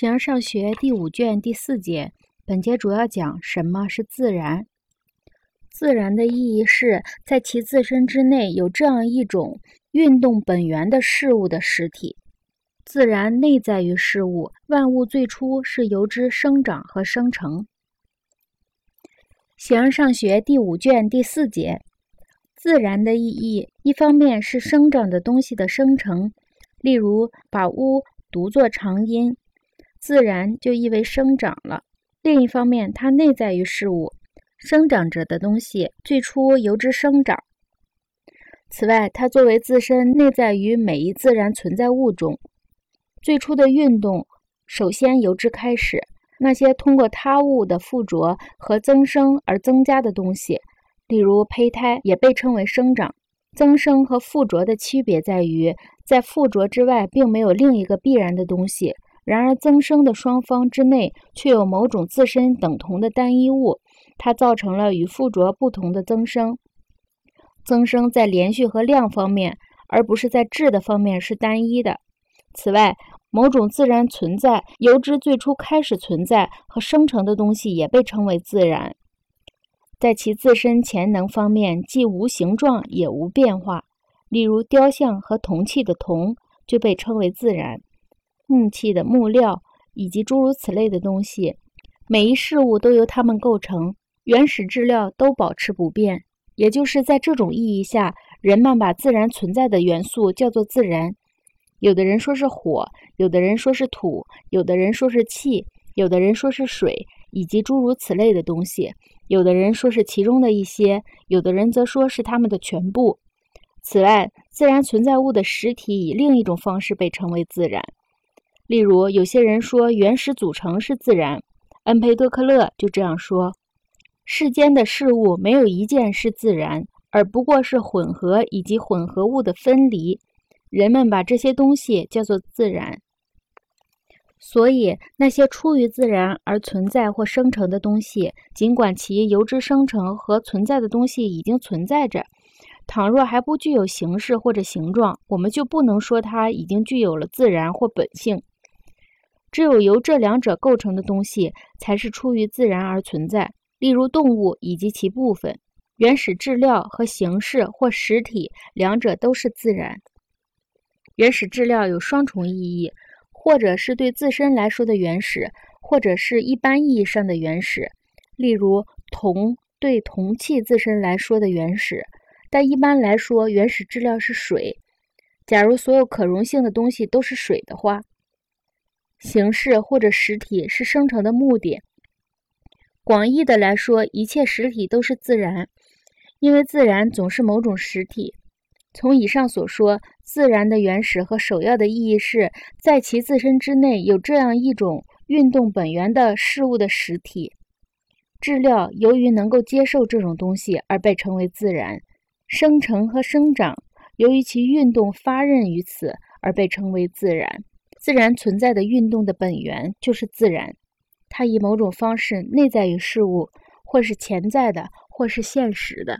形而上学第五卷第四节，本节主要讲什么是自然。自然的意义是在其自身之内有这样一种运动本源的事物的实体。自然内在于事物，万物最初是由之生长和生成。形而上学第五卷第四节，自然的意义一方面是生长的东西的生成，例如把屋读作长音。自然就意味生长了。另一方面，它内在于事物，生长着的东西最初由之生长。此外，它作为自身内在于每一自然存在物中，最初的运动首先由之开始。那些通过他物的附着和增生而增加的东西，例如胚胎，也被称为生长。增生和附着的区别在于，在附着之外，并没有另一个必然的东西。然而，增生的双方之内却有某种自身等同的单一物，它造成了与附着不同的增生。增生在连续和量方面，而不是在质的方面是单一的。此外，某种自然存在由之最初开始存在和生成的东西也被称为自然，在其自身潜能方面既无形状也无变化。例如，雕像和铜器的铜就被称为自然。木器的木料以及诸如此类的东西，每一事物都由它们构成，原始质料都保持不变。也就是在这种意义下，人们把自然存在的元素叫做自然。有的人说是火，有的人说是土，有的人说是气，有的人说是水，以及诸如此类的东西。有的人说是其中的一些，有的人则说是它们的全部。此外，自然存在物的实体以另一种方式被称为自然。例如，有些人说原始组成是自然，恩培多克勒就这样说：世间的事物没有一件是自然，而不过是混合以及混合物的分离。人们把这些东西叫做自然。所以，那些出于自然而存在或生成的东西，尽管其由之生成和存在的东西已经存在着，倘若还不具有形式或者形状，我们就不能说它已经具有了自然或本性。只有由这两者构成的东西，才是出于自然而存在。例如动物以及其部分、原始质料和形式或实体，两者都是自然。原始质料有双重意义，或者是对自身来说的原始，或者是一般意义上的原始。例如铜对铜器自身来说的原始，但一般来说，原始质料是水。假如所有可溶性的东西都是水的话。形式或者实体是生成的目的。广义的来说，一切实体都是自然，因为自然总是某种实体。从以上所说，自然的原始和首要的意义是在其自身之内有这样一种运动本源的事物的实体。质料由于能够接受这种东西而被称为自然，生成和生长由于其运动发轫于此而被称为自然。自然存在的运动的本源就是自然，它以某种方式内在于事物，或是潜在的，或是现实的。